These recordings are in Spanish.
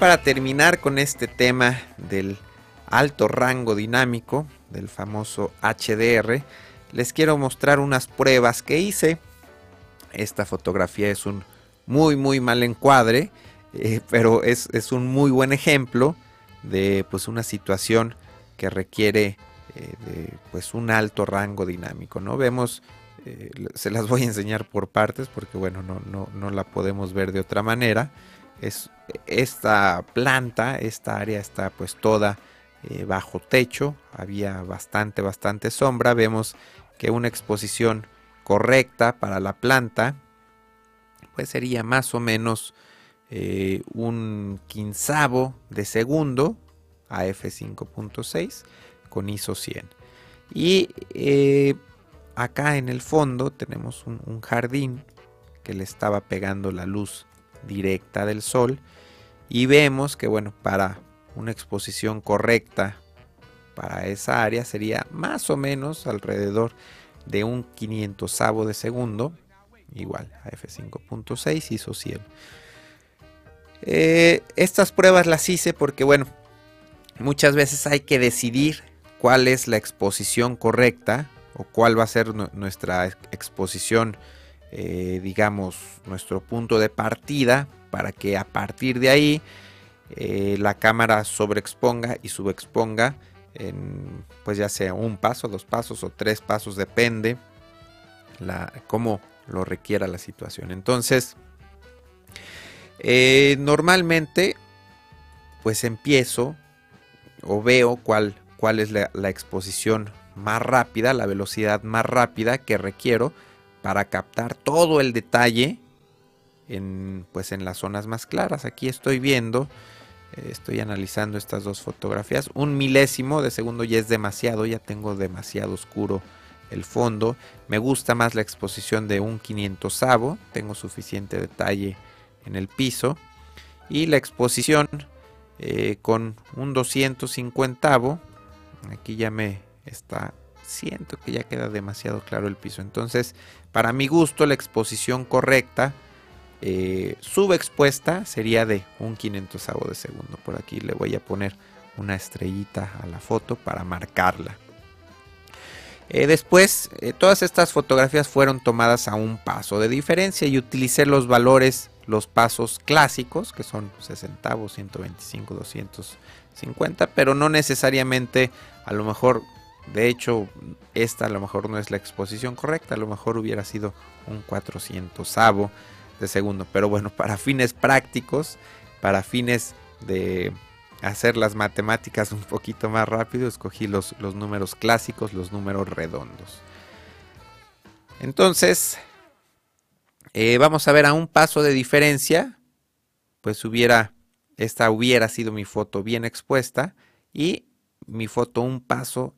para terminar con este tema del alto rango dinámico, del famoso HDR, les quiero mostrar unas pruebas que hice. Esta fotografía es un muy muy mal encuadre, eh, pero es, un muy buen ejemplo de pues una situación que requiere eh, de, pues un alto rango dinámico. ¿no? Vemos, eh, se las voy a enseñar por partes porque bueno, no, no, no la podemos ver de otra manera. Es esta planta, esta área está pues toda bajo techo, había bastante, bastante sombra. Vemos que una exposición correcta para la planta pues sería más o menos eh, un quinzavo de segundo a f5.6 con ISO 100 y eh, acá en el fondo tenemos un jardín que le estaba pegando la luz directa del sol y vemos que bueno para una exposición correcta para esa área sería más o menos alrededor de un 500 de segundo, igual a f5.6 hizo 100. Eh, estas pruebas las hice porque, bueno, muchas veces hay que decidir cuál es la exposición correcta o cuál va a ser nuestra exposición, eh, digamos, nuestro punto de partida para que a partir de ahí eh, la cámara sobreexponga y subexponga en pues ya sea un paso, dos pasos o tres pasos, depende la, cómo lo requiera la situación. Entonces, eh, normalmente pues empiezo o veo cuál, cuál es la, exposición más rápida, la velocidad más rápida que requiero para captar todo el detalle en, pues en las zonas más claras. Aquí estoy viendo eh, estoy analizando estas dos fotografías. Un milésimo de segundo ya es demasiado, ya tengo demasiado oscuro el fondo. Me gusta más la exposición de un 500 tengo suficiente detalle en el piso. Y la exposición eh, con un 250 aquí ya me está, siento que ya queda demasiado claro el piso. Entonces, para mi gusto, la exposición correcta eh, subexpuesta sería de un 500 de segundo. Por aquí le voy a poner una estrellita a la foto para marcarla. Eh, después, eh, todas estas fotografías fueron tomadas a un paso de diferencia y utilicé los valores, los pasos clásicos, que son 60, 125, 250, pero no necesariamente, a lo mejor, de hecho, esta a lo mejor no es la exposición correcta, a lo mejor hubiera sido un 400 de segundo. Pero bueno, para fines prácticos, para fines de hacer las matemáticas un poquito más rápido, escogí los, los números clásicos, los números redondos. Entonces, eh, vamos a ver a un paso de diferencia, pues hubiera, esta hubiera sido mi foto bien expuesta y mi foto un paso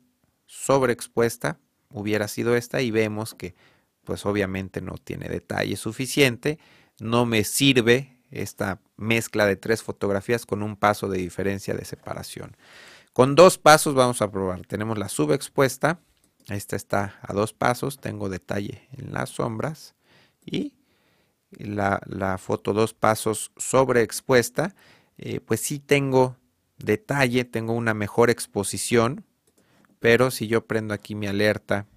sobreexpuesta hubiera sido esta y vemos que pues obviamente no tiene detalle suficiente, no me sirve esta mezcla de tres fotografías con un paso de diferencia de separación. Con dos pasos vamos a probar. Tenemos la subexpuesta, esta está a dos pasos, tengo detalle en las sombras y la, foto dos pasos sobreexpuesta, eh, pues sí tengo detalle, tengo una mejor exposición, pero si yo prendo aquí mi alerta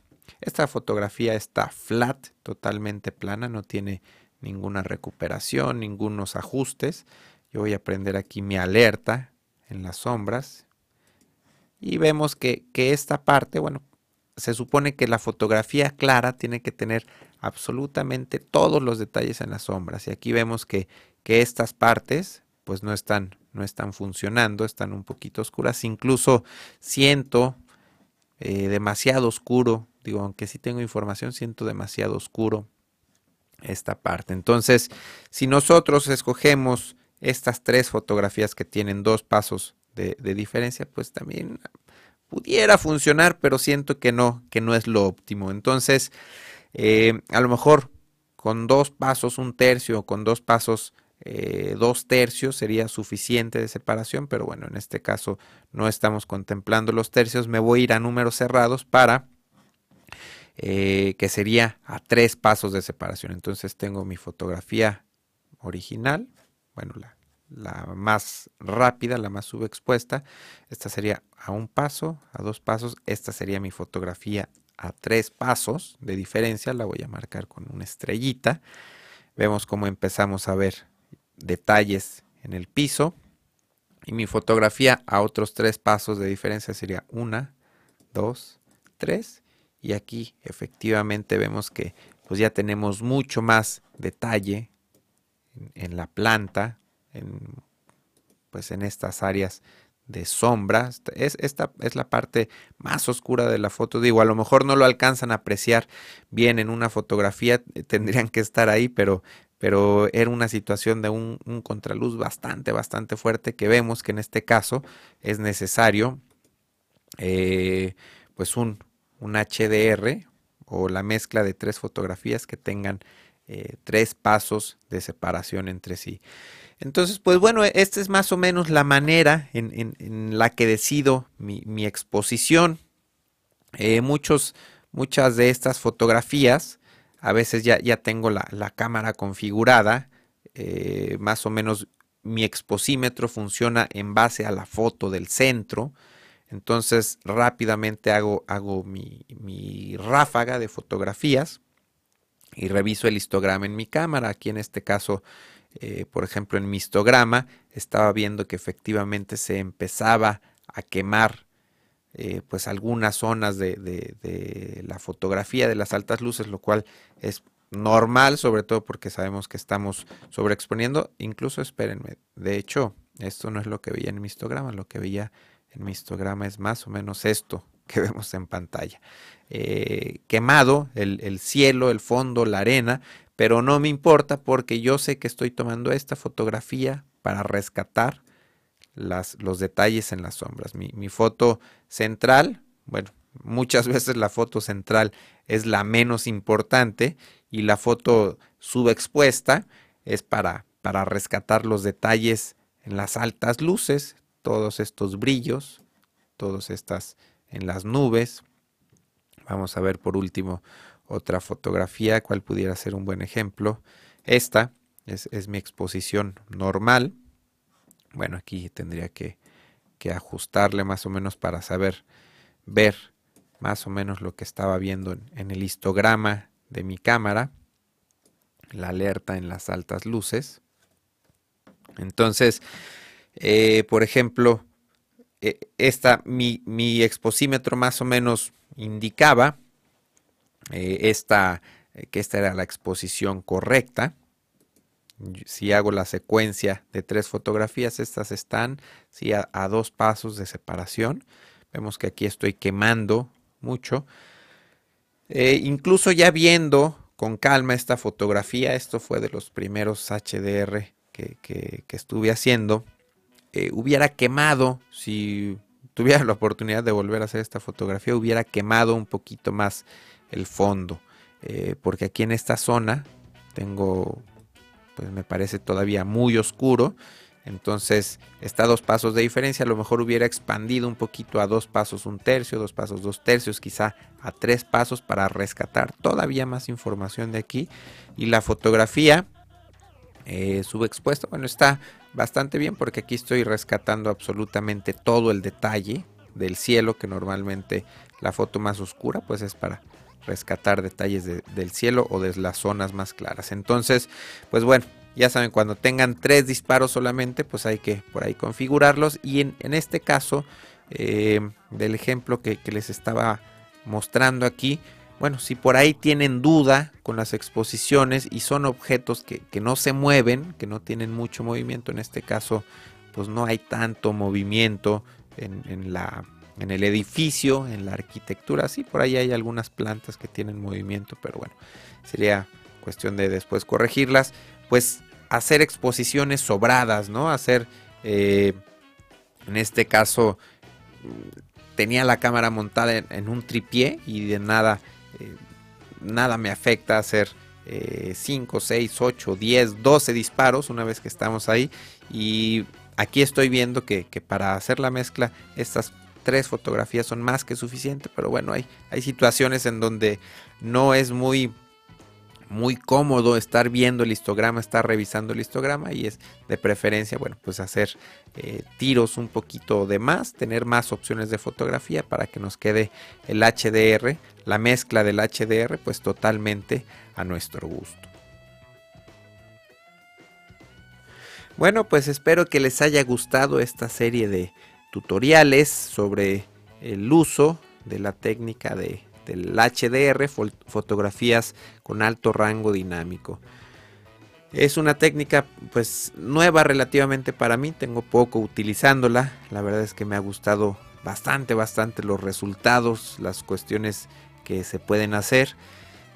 esta fotografía está flat, totalmente plana, no tiene ninguna recuperación, ningunos ajustes. Yo voy a prender aquí mi alerta en las sombras y vemos que, esta parte, bueno, se supone que la fotografía clara tiene que tener absolutamente todos los detalles en las sombras y aquí vemos que, estas partes pues no están, no están funcionando, están un poquito oscuras, incluso siento eh, demasiado oscuro Digo, aunque sí tengo información, siento demasiado oscuro esta parte. Entonces, si nosotros escogemos estas tres fotografías que tienen dos pasos de, diferencia, pues también pudiera funcionar, pero siento que no, que no es lo óptimo. Entonces, eh, a lo mejor con dos pasos, un tercio, con dos pasos, eh, dos tercios sería suficiente de separación, pero bueno, en este caso no estamos contemplando los tercios. Me voy a ir a números cerrados para eh, que sería a tres pasos de separación. Entonces tengo mi fotografía original, bueno, la, la más rápida, la más subexpuesta. Esta sería a un paso, a dos pasos. Esta sería mi fotografía a tres pasos de diferencia. La voy a marcar con una estrellita. Vemos cómo empezamos a ver detalles en el piso. Y mi fotografía a otros tres pasos de diferencia sería una, dos, tres. Y aquí efectivamente vemos que pues ya tenemos mucho más detalle en, la planta, en, pues en estas áreas de sombra. Es, esta es la parte más oscura de la foto. Digo, a lo mejor no lo alcanzan a apreciar bien en una fotografía, eh, tendrían que estar ahí, pero, pero era una situación de un, contraluz bastante, bastante fuerte que vemos que en este caso es necesario eh, pues un, un HDR o la mezcla de tres fotografías que tengan eh, tres pasos de separación entre sí. Entonces, pues bueno, esta es más o menos la manera en, la que decido mi, exposición. Eh, muchos, muchas de estas fotografías, a veces ya, ya tengo la, cámara configurada, eh, más o menos mi exposímetro funciona en base a la foto del centro. Entonces rápidamente hago, hago mi, mi ráfaga de fotografías y reviso el histograma en mi cámara. Aquí en este caso, eh, por ejemplo, en mi histograma estaba viendo que efectivamente se empezaba a quemar eh, pues algunas zonas de, de, la fotografía de las altas luces, lo cual es normal, sobre todo porque sabemos que estamos sobreexponiendo. Incluso, espérenme, de hecho, esto no es lo que veía en mi histograma, lo que veía en mi histograma es más o menos esto que vemos en pantalla. Eh, quemado el, cielo, el fondo, la arena, pero no me importa porque yo sé que estoy tomando esta fotografía para rescatar las, los detalles en las sombras. Mi, mi foto central, bueno, muchas veces la foto central es la menos importante y la foto subexpuesta es para, para rescatar los detalles en las altas luces, todos estos brillos, todas estas en las nubes, Vamos a ver por último otra fotografía, cuál pudiera ser un buen ejemplo. Esta es, mi exposición normal. Bueno, aquí tendría que, ajustarle más o menos para saber ver más o menos lo que estaba viendo en, el histograma de mi cámara, la alerta en las altas luces. Entonces, eh, por ejemplo, esta, mi, mi, exposímetro más o menos indicaba eh, esta, eh, que esta era la exposición correcta. Si hago la secuencia de tres fotografías, estas están a, dos pasos de separación. Vemos que aquí estoy quemando mucho. Eh, incluso ya viendo con calma esta fotografía, esto fue de los primeros HDR que, que estuve haciendo, hubiera quemado si tuviera la oportunidad de volver a hacer esta fotografía, hubiera quemado un poquito más el fondo. Eh, porque aquí en esta zona tengo, pues me parece todavía muy oscuro. Entonces está a dos pasos de diferencia. A lo mejor hubiera expandido un poquito a dos pasos un tercio, dos pasos dos tercios, quizá a tres pasos para rescatar todavía más información de aquí. Y la fotografía eh, subexpuesta, bueno, está bastante bien porque aquí estoy rescatando absolutamente todo el detalle del cielo que normalmente la foto más oscura pues es para rescatar detalles del cielo o de las zonas más claras. Entonces pues bueno ya saben cuando tengan tres disparos solamente pues hay que por ahí configurarlos. Y en, este caso eh, del ejemplo que les estaba mostrando aquí bueno, si por ahí tienen duda con las exposiciones y son objetos que, no se mueven, que no tienen mucho movimiento, en este caso, pues no hay tanto movimiento en, la, en el edificio, en la arquitectura. Sí, por ahí hay algunas plantas que tienen movimiento, pero bueno, sería cuestión de después corregirlas. Pues hacer exposiciones sobradas, ¿no? Hacer, eh, en este caso, tenía la cámara montada en un tripié y de nada nada me afecta hacer 5, 6, 8, 10, 12 disparos una vez que estamos ahí. Y aquí estoy viendo que, para hacer la mezcla estas tres fotografías son más que suficiente. Pero bueno, hay, hay situaciones en donde no es muy muy cómodo estar viendo el histograma, estar revisando el histograma y es de preferencia, bueno, pues hacer eh, tiros un poquito de más, tener más opciones de fotografía para que nos quede el HDR, la mezcla del HDR, pues totalmente a nuestro gusto. Bueno, pues espero que les haya gustado esta serie de tutoriales sobre el uso de la técnica de del HDR, fotografías con alto rango dinámico. Es una técnica pues nueva relativamente para mí, tengo poco utilizándola, la verdad es que me ha gustado bastante, bastante los resultados, las cuestiones que se pueden hacer.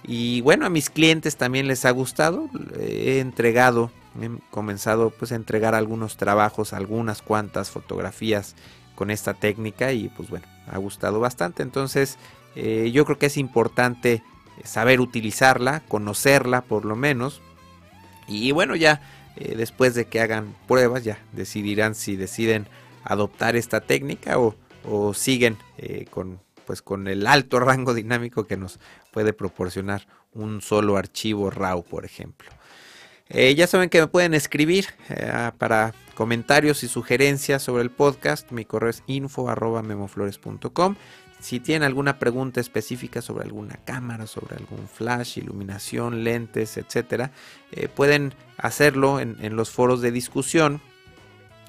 Y bueno, a mis clientes también les ha gustado, he entregado, he comenzado pues a entregar algunos trabajos, algunas cuantas fotografías con esta técnica y pues bueno, ha gustado bastante. Entonces eh, yo creo que es importante saber utilizarla, conocerla por lo menos. Y bueno, ya eh, después de que hagan pruebas, ya decidirán si deciden adoptar esta técnica o, siguen eh, con, pues, con el alto rango dinámico que nos puede proporcionar un solo archivo RAW, por ejemplo. ya saben que me pueden escribir para comentarios y sugerencias sobre el podcast. Mi correo es info.memoflores.com. Si tienen alguna pregunta específica sobre alguna cámara, sobre algún flash, iluminación, lentes, etcétera, eh, pueden hacerlo en, los foros de discusión.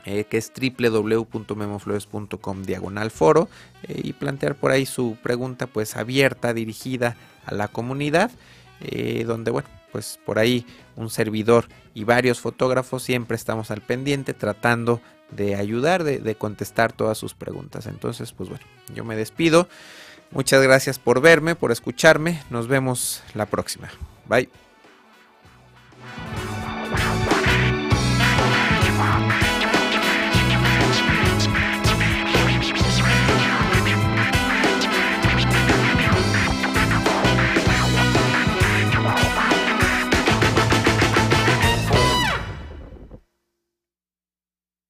Eh, que es www.memoflores.com diagonal foro eh, y plantear por ahí su pregunta pues abierta dirigida a la comunidad donde bueno pues por ahí un servidor y varios fotógrafos siempre estamos al pendiente tratando de ayudar, de, contestar todas sus preguntas. Entonces, pues bueno, yo me despido. Muchas gracias por verme, por escucharme. Nos vemos la próxima. Bye.